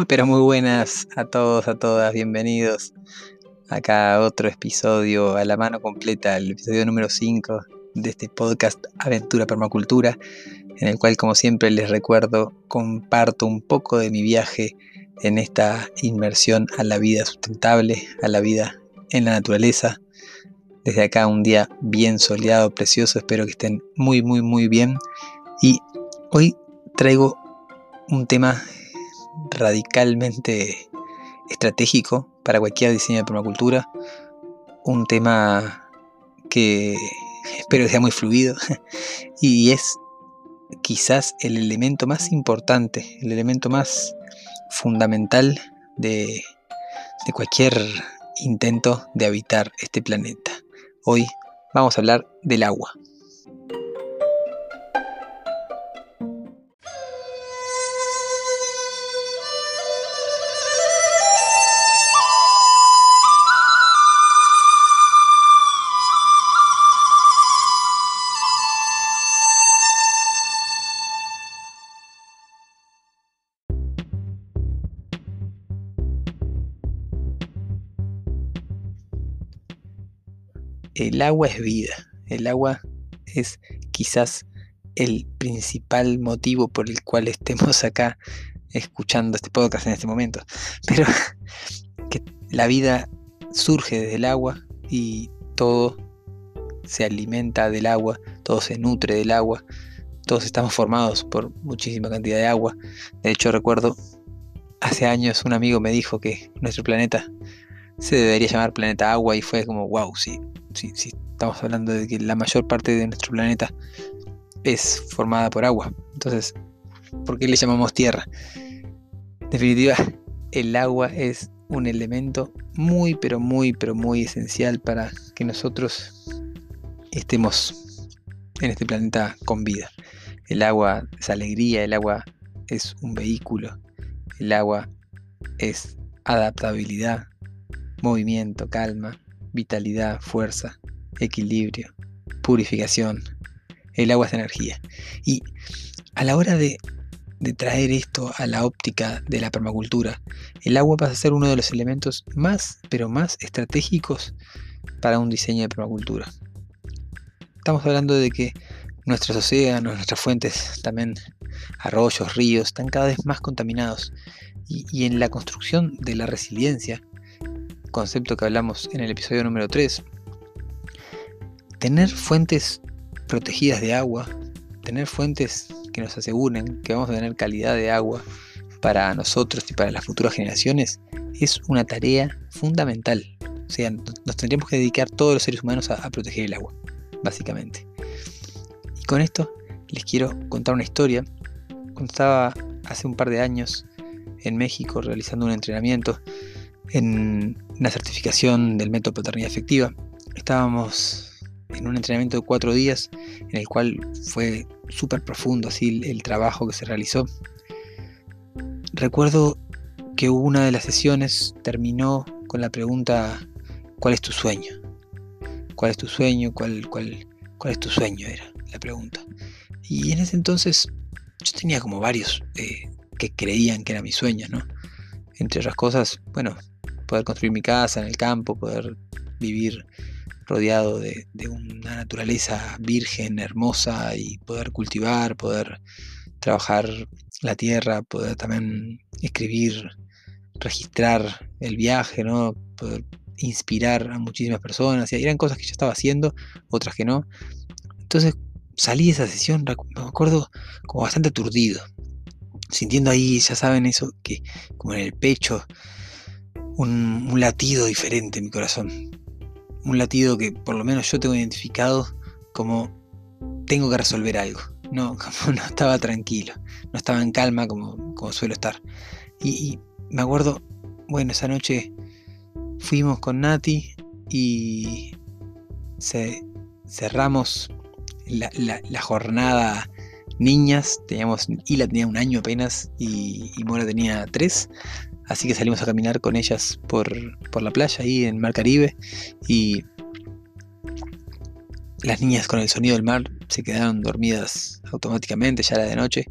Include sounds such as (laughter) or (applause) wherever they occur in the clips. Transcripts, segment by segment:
Muy pero muy buenas a todos, a todas, bienvenidos acá a otro episodio a la mano completa, el episodio número 5 de este podcast Aventura Permacultura, en el cual como siempre les recuerdo comparto un poco de mi viaje en esta inmersión a la vida sustentable, a la vida en la naturaleza. Desde acá un día bien soleado, precioso, espero que estén muy muy muy bien y hoy traigo un tema radicalmente estratégico para cualquier diseño de permacultura. Un tema que espero sea muy fluido (laughs) y es quizás el elemento más importante, el elemento más fundamental de, de cualquier intento de habitar este planeta. Hoy vamos a hablar del agua. El agua es vida. El agua es quizás el principal motivo por el cual estemos (laughs) acá escuchando este podcast en este momento. (laughs) Pero que la vida surge desde el agua y todo se alimenta del agua, todo se nutre del agua, todos estamos formados por muchísima cantidad de agua. De hecho recuerdo hace años un amigo me dijo que nuestro planeta se debería llamar planeta agua y fue como, wow, sí, sí, estamos hablando de que la mayor parte de nuestro planeta es formada por agua. Entonces, ¿por qué le llamamos tierra? En definitiva, el agua es un elemento muy, pero muy, pero muy esencial para que nosotros estemos en este planeta con vida. El agua es alegría, el agua es un vehículo, el agua es adaptabilidad, movimiento, calma, vitalidad, fuerza, equilibrio, purificación. El agua es energía. Y a la hora de, traer esto a la óptica de la permacultura, el agua pasa a ser uno de los elementos más, pero más estratégicos para un diseño de permacultura. Estamos hablando de que nuestros océanos, nuestras fuentes, también arroyos, ríos, están cada vez más contaminados. y en la construcción de la resiliencia, concepto que hablamos en el episodio número 3, tener fuentes protegidas de agua, tener fuentes que nos aseguren que vamos a tener calidad de agua para nosotros y para las futuras generaciones es una tarea fundamental. O sea, nos tendríamos que dedicar todos los seres humanos a, proteger el agua, básicamente. Y con esto les quiero contar una historia. Cuando estaba hace un par de años en México realizando un entrenamiento en una certificación del método paternidad efectiva. Estábamos en un entrenamiento de cuatro días en el cual fue súper profundo así el, trabajo que se realizó. Recuerdo que una de las sesiones terminó con la pregunta ¿cuál es tu sueño? ¿Cuál es tu sueño? ¿Cuál, cuál, cuál es tu sueño? Era la pregunta. Y en ese entonces yo tenía como varios eh, que creían que era mi sueño, ¿no? Entre otras cosas, bueno, poder construir mi casa en el campo, poder vivir rodeado de, una naturaleza virgen, hermosa y poder cultivar, poder trabajar la tierra, poder también escribir, registrar el viaje, ¿no? poder inspirar a muchísimas personas. Y eran cosas que yo estaba haciendo, otras que no. Entonces salí de esa sesión, me acuerdo, como bastante aturdido, sintiendo ahí, ya saben, eso que como en el pecho un, latido diferente en mi corazón. Un latido que por lo menos yo tengo identificado como tengo que resolver algo. no, (laughs) no estaba tranquilo, no estaba en calma como, como suelo estar. Y, me acuerdo, bueno, esa noche fuimos con Nati y cerramos la, jornada niñas, teníamos, Ila tenía un año apenas y, y Mora tenía tres, así que salimos a caminar con ellas por, por la playa ahí en Mar Caribe y las niñas con el sonido del mar se quedaron dormidas automáticamente, ya era de noche.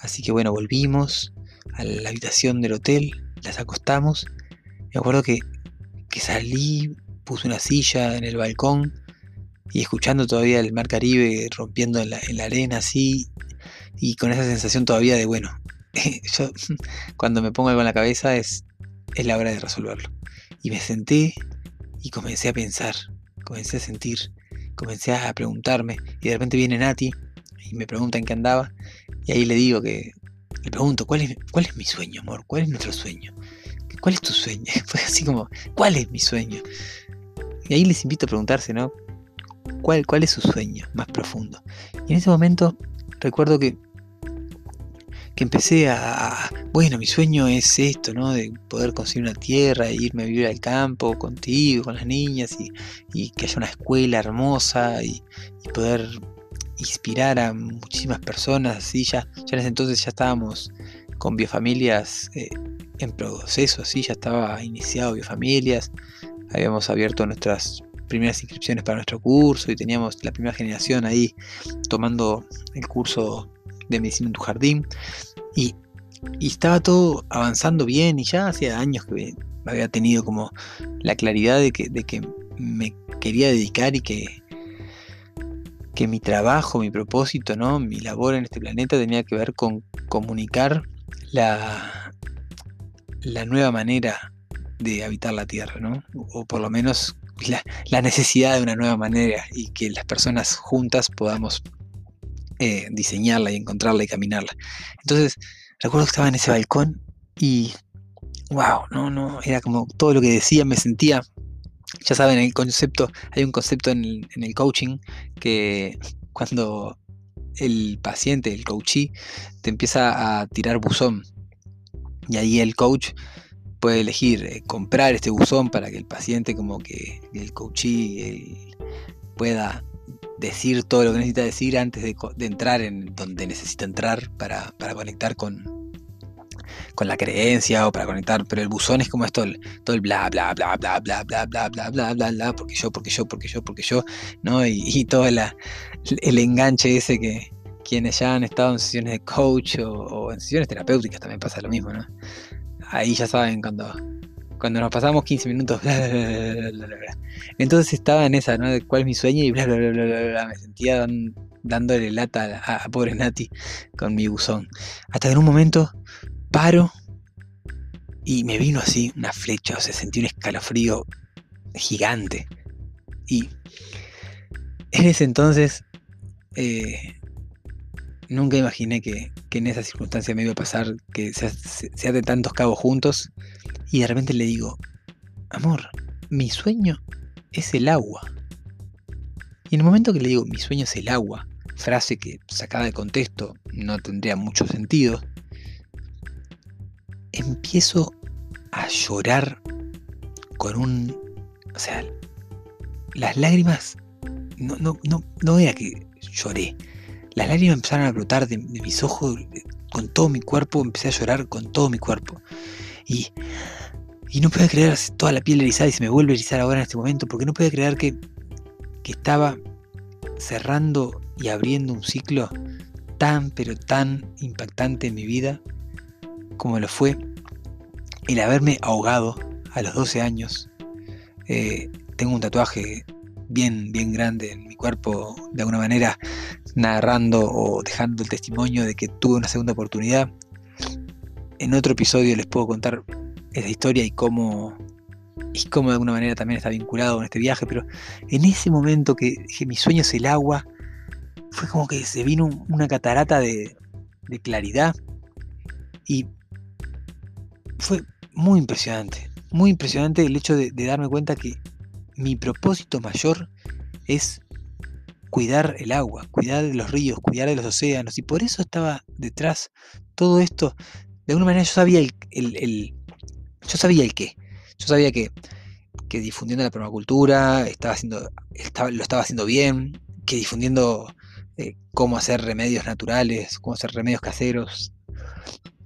Así que bueno, volvimos a la habitación del hotel, las acostamos. Me acuerdo que, salí, puse una silla en el balcón y escuchando todavía el mar Caribe rompiendo en la arena así y con esa sensación todavía de bueno, (laughs) yo cuando me pongo algo en la cabeza es, es la hora de resolverlo. Y me senté y comencé a pensar, comencé a sentir comencé a preguntarme y de repente viene Nati y me pregunta en qué andaba y ahí le digo que le pregunto cuál es cuál es mi sueño amor cuál es nuestro sueño cuál es tu sueño (laughs) fue así como cuál es mi sueño y ahí les invito a preguntarse no cuál cuál es su sueño más profundo y en ese momento recuerdo que empecé a, bueno, mi sueño es esto, ¿no? De poder conseguir una tierra, e irme a vivir al campo contigo, con las niñas, y, que haya una escuela hermosa, y, poder inspirar a muchísimas personas, así ya, ya en ese entonces ya estábamos con biofamilias eh, en proceso, así ya estaba iniciado biofamilias, habíamos abierto nuestras primeras inscripciones para nuestro curso y teníamos la primera generación ahí tomando el curso de medicina en tu jardín. Y, estaba todo avanzando bien y ya hacía años que había tenido como la claridad de que, de que me quería dedicar y que, que mi trabajo, mi propósito, ¿no? mi labor en este planeta tenía que ver con comunicar la, la nueva manera de habitar la Tierra, ¿no? o por lo menos la, la, necesidad de una nueva manera y que las personas juntas podamos eh, diseñarla y encontrarla y caminarla. Entonces, recuerdo que estaba en ese balcón y, wow, no, no, era como todo lo que decía, me sentía, ya saben, el concepto, hay un concepto en el, coaching que cuando el paciente, el coachee, te empieza a tirar buzón y ahí el coach puede elegir eh, comprar este buzón para que el paciente como que el coachee pueda decir todo lo que necesita decir antes de, entrar en donde necesita entrar para, conectar con, con la creencia o para conectar, pero el buzón es como esto, todo el bla bla bla bla bla bla bla bla bla bla bla, porque yo, porque yo, porque yo, porque yo, ¿no? Y, todo el enganche ese que quienes ya han estado en sesiones de coach o, o en sesiones terapéuticas también pasa lo mismo, ¿no? Ahí ya saben cuando cuando nos pasamos 15 minutos, Entonces estaba en esa, ¿no? Cuál es mi sueño y bla, bla, bla, bla, bla, Me sentía dándole lata a, pobre Nati con mi buzón. Hasta que en un momento paro y me vino así una flecha, o sea, sentí un escalofrío gigante. Y en ese entonces eh, nunca imaginé que, en esa circunstancia me iba a pasar que se, se, tantos cabos juntos y de repente le digo, amor, mi sueño es el agua. Y en el momento que le digo, mi sueño es el agua, frase que sacada de contexto no tendría mucho sentido, empiezo a llorar con un... O sea, las lágrimas... No, no, no, no era que lloré. Las lágrimas empezaron a brotar de, de mis ojos con todo mi cuerpo, empecé a llorar con todo mi cuerpo. Y y no puedo creer toda la piel erizada y se me vuelve a erizar ahora en este momento, porque no puedo creer que, que estaba cerrando y abriendo un ciclo tan, pero tan impactante en mi vida como lo fue el haberme ahogado a los 12 años. Eh, tengo un tatuaje bien, bien grande en mi cuerpo, de alguna manera narrando o dejando el testimonio de que tuve una segunda oportunidad. En otro episodio les puedo contar esa historia y cómo, y cómo de alguna manera también está vinculado con este viaje, pero en ese momento que dije mi sueño es el agua, fue como que se vino una catarata de, claridad y fue muy impresionante, muy impresionante el hecho de, darme cuenta que mi propósito mayor es cuidar el agua, cuidar de los ríos, cuidar de los océanos. Y por eso estaba detrás todo esto. De alguna manera yo sabía el, yo sabía el qué. Yo sabía que, que difundiendo la permacultura estaba haciendo, estaba, lo estaba haciendo bien, que difundiendo eh, cómo hacer remedios naturales, cómo hacer remedios caseros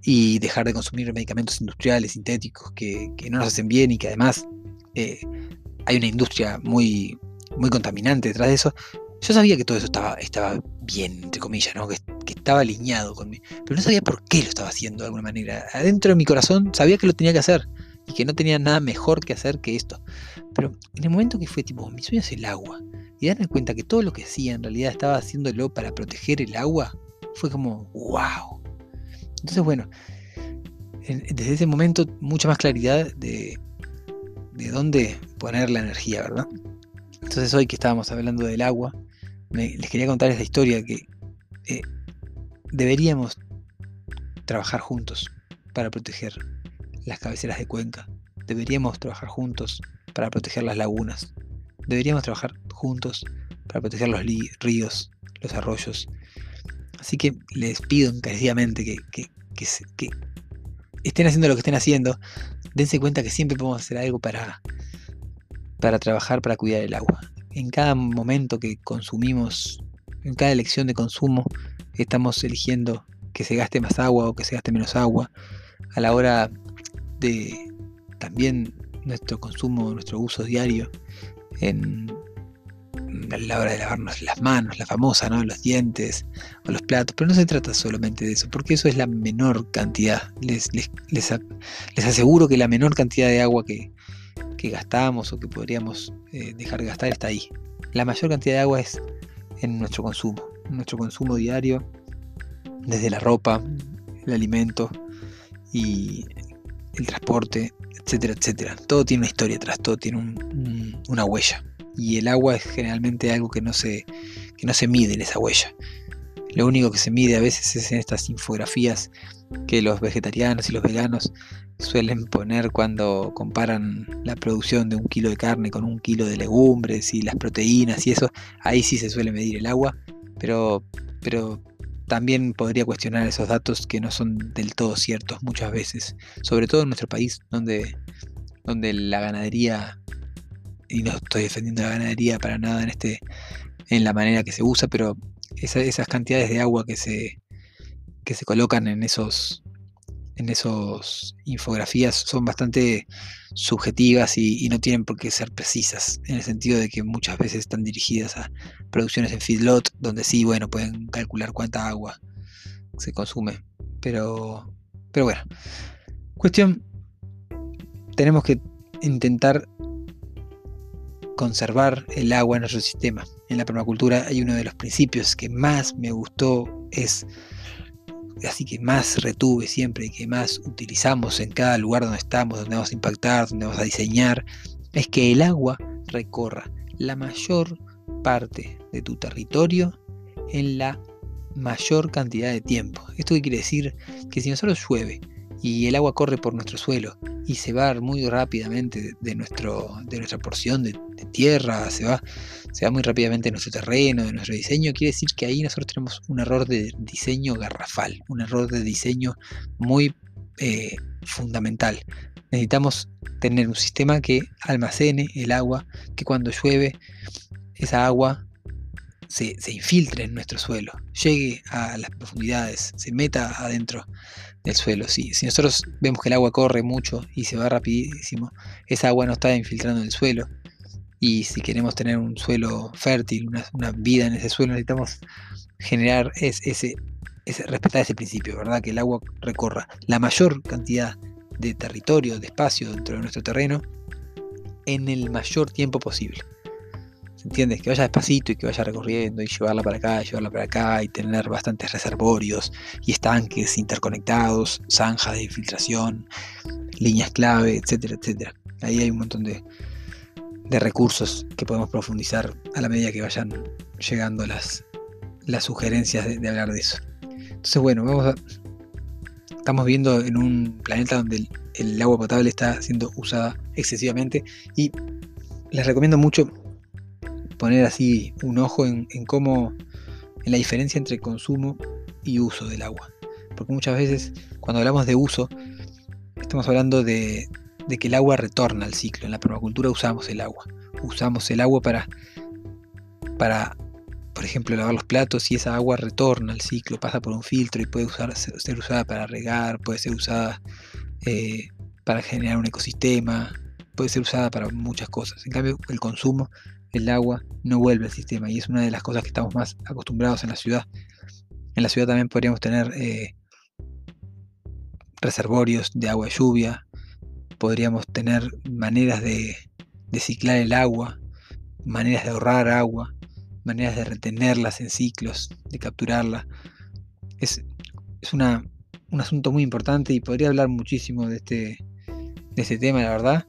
y dejar de consumir medicamentos industriales, sintéticos, que, no nos hacen bien y que además eh, hay una industria muy, muy contaminante detrás de eso. Yo sabía que todo eso estaba, estaba bien, entre comillas, ¿no? que, estaba alineado conmigo, pero no sabía por qué lo estaba haciendo de alguna manera. Adentro de mi corazón sabía que lo tenía que hacer y que no tenía nada mejor que hacer que esto. Pero en el momento que fue tipo, mi sueño es el agua, y darme cuenta que todo lo que hacía en realidad estaba haciéndolo para proteger el agua, fue como, wow. Entonces, bueno, desde ese momento mucha más claridad de, de dónde poner la energía, ¿verdad? Entonces hoy que estábamos hablando del agua, les quería contar esta historia que eh, deberíamos trabajar juntos para proteger las cabeceras de cuenca. Deberíamos trabajar juntos para proteger las lagunas. Deberíamos trabajar juntos para proteger los ríos, los arroyos. Así que les pido encarecidamente que, estén haciendo lo que estén haciendo. Dense cuenta que siempre podemos hacer algo para trabajar, para cuidar el agua en cada momento que consumimos, en cada elección de consumo, estamos eligiendo que se gaste más agua o que se gaste menos agua. A la hora de también nuestro consumo, nuestro uso diario, en, a la hora de lavarnos las manos, la famosa, ¿no? Los dientes o los platos. Pero no se trata solamente de eso, porque eso es la menor cantidad. Les, les, les aseguro que la menor cantidad de agua que, que gastamos o que podríamos eh, dejar de gastar está ahí. La mayor cantidad de agua es en nuestro consumo, nuestro consumo diario, desde la ropa, el alimento y el transporte, etcétera, etcétera. Todo tiene una historia atrás, todo tiene una huella. Y el agua es generalmente algo que no, se, que no se mide en esa huella. Lo único que se mide a veces es en estas infografías que los vegetarianos y los veganos suelen poner cuando comparan la producción de un kilo de carne con un kilo de legumbres y las proteínas y eso, ahí sí se suele medir el agua, pero, pero también podría cuestionar esos datos que no son del todo ciertos muchas veces, sobre todo en nuestro país, donde, donde la ganadería, y no estoy defendiendo la ganadería para nada en, este, en la manera que se usa, pero esas cantidades de agua que se, que se colocan en esos en esos infografías son bastante subjetivas y, no tienen por qué ser precisas, en el sentido de que muchas veces están dirigidas a producciones en feedlot, donde sí, bueno, pueden calcular cuánta agua se consume. Pero, pero bueno, cuestión, tenemos que intentar conservar el agua en nuestro sistema. En la permacultura hay uno de los principios que más me gustó, es así que más retuve siempre que más utilizamos en cada lugar donde estamos, donde vamos a impactar, donde vamos a diseñar, es que el agua recorra la mayor parte de tu territorio en la mayor cantidad de tiempo. ¿Esto qué quiere decir? Que si nosotros llueve y el agua corre por nuestro suelo y se va muy rápidamente de, nuestro, de nuestra porción de, tierra, se va, se va muy rápidamente de nuestro terreno, de nuestro diseño, quiere decir que ahí nosotros tenemos un error de diseño garrafal, un error de diseño muy eh, fundamental. Necesitamos tener un sistema que almacene el agua, que cuando llueve esa agua se, se, infiltre en nuestro suelo, llegue a las profundidades, se meta adentro del suelo. Si, si nosotros vemos que el agua corre mucho y se va rapidísimo, esa agua no está infiltrando en el suelo. Y si queremos tener un suelo fértil, una, vida en ese suelo, necesitamos generar ese, ese, respetar ese principio, ¿verdad? Que el agua recorra la mayor cantidad de territorio, de espacio dentro de nuestro terreno en el mayor tiempo posible. ¿Entiendes? Que vaya despacito y que vaya recorriendo y llevarla para acá, llevarla para acá y tener bastantes reservorios y estanques interconectados, zanjas de infiltración, líneas clave, etcétera, etcétera. Ahí hay un montón de, recursos que podemos profundizar a la medida que vayan llegando las, las sugerencias de, hablar de eso. Entonces, bueno, vamos a, estamos viendo en un planeta donde el agua potable está siendo usada excesivamente y les recomiendo mucho poner así un ojo en, cómo, en la diferencia entre consumo y uso del agua. Porque muchas veces cuando hablamos de uso, estamos hablando de, que el agua retorna al ciclo. En la permacultura usamos el agua. Usamos el agua para, para por ejemplo, lavar los platos y esa agua retorna al ciclo, pasa por un filtro y puede usar, ser usada para regar, puede ser usada eh, para generar un ecosistema, puede ser usada para muchas cosas. En cambio, el consumo, el agua, no vuelve al sistema y es una de las cosas que estamos más acostumbrados en la ciudad. En la ciudad también podríamos tener eh, reservorios de agua de lluvia, podríamos tener maneras de, ciclar el agua, maneras de ahorrar agua, maneras de retenerlas en ciclos, de capturarla. Es, es una, un asunto muy importante y podría hablar muchísimo de este, de este tema, la verdad.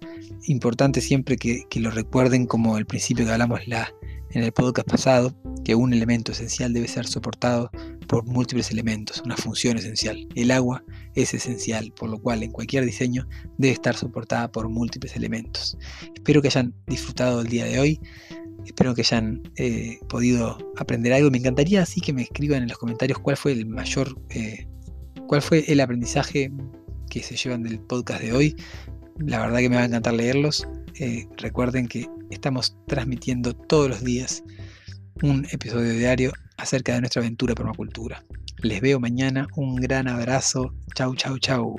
Importante siempre que, lo recuerden como el principio que hablamos la, en el podcast pasado, que un elemento esencial debe ser soportado por múltiples elementos, una función esencial. El agua es esencial, por lo cual en cualquier diseño debe estar soportada por múltiples elementos. Espero que hayan disfrutado el día de hoy. Espero que hayan eh, podido aprender algo. Me encantaría así que me escriban en los comentarios cuál fue el mayor, eh, cuál fue el aprendizaje que se llevan del podcast de hoy. La verdad que me va a encantar leerlos. Eh, recuerden que estamos transmitiendo todos los días un episodio diario acerca de nuestra aventura permacultura. Les veo mañana. Un gran abrazo. Chau, chau, chau.